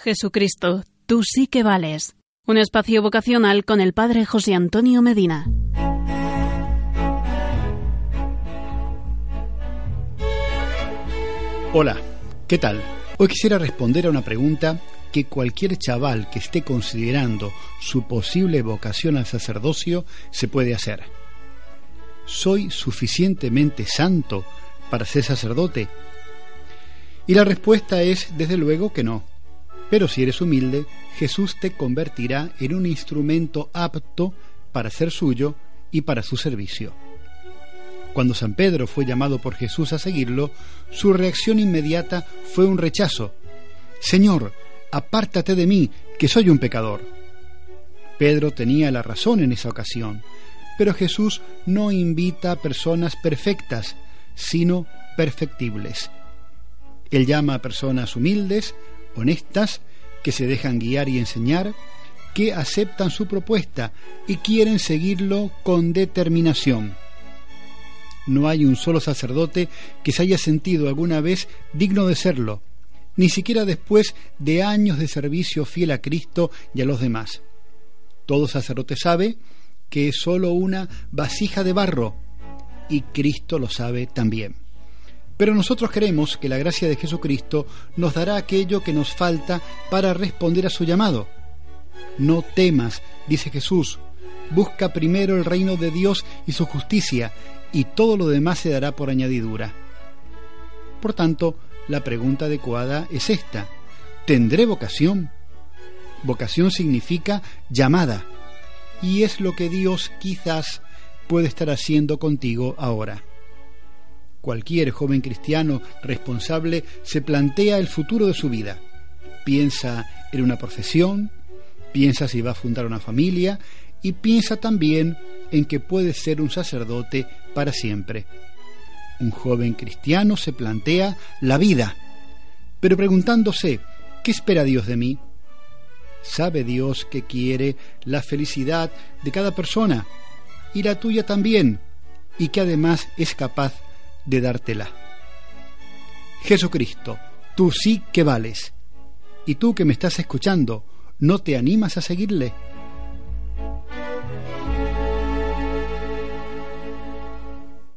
Jesucristo, tú sí que vales. Un espacio vocacional con el Padre José Antonio Medina. Hola, ¿qué tal? Hoy quisiera responder a una pregunta que cualquier chaval que esté considerando su posible vocación al sacerdocio se puede hacer. ¿Soy suficientemente santo para ser sacerdote? Y la respuesta es, desde luego, que no. Pero si eres humilde, Jesús te convertirá en un instrumento apto para ser suyo y para su servicio. Cuando San Pedro fue llamado por Jesús a seguirlo, su reacción inmediata fue un rechazo. Señor, apártate de mí, que soy un pecador. Pedro tenía la razón en esa ocasión, pero Jesús no invita a personas perfectas, sino perfectibles. Él llama a personas humildes, honestas, que se dejan guiar y enseñar, que aceptan su propuesta y quieren seguirlo con determinación. No hay un solo sacerdote que se haya sentido alguna vez digno de serlo, ni siquiera después de años de servicio fiel a Cristo y a los demás. Todo sacerdote sabe que es sólo una vasija de barro, y Cristo lo sabe también. Pero nosotros queremos que la gracia de Jesucristo nos dará aquello que nos falta para responder a su llamado. No temas, dice Jesús, busca primero el reino de Dios y su justicia, y todo lo demás se dará por añadidura. Por tanto, la pregunta adecuada es esta. ¿Tendré vocación? Vocación significa llamada, y es lo que Dios quizás puede estar haciendo contigo ahora. Cualquier joven cristiano responsable se plantea el futuro de su vida. Piensa en una profesión, piensa si va a fundar una familia y piensa también en que puede ser un sacerdote para siempre. Un joven cristiano se plantea la vida, pero preguntándose, ¿qué espera Dios de mí? Sabe Dios que quiere la felicidad de cada persona y la tuya también, y que además es capaz de dártela. Jesucristo, tú sí que vales. Y tú que me estás escuchando, ¿no te animas a seguirle?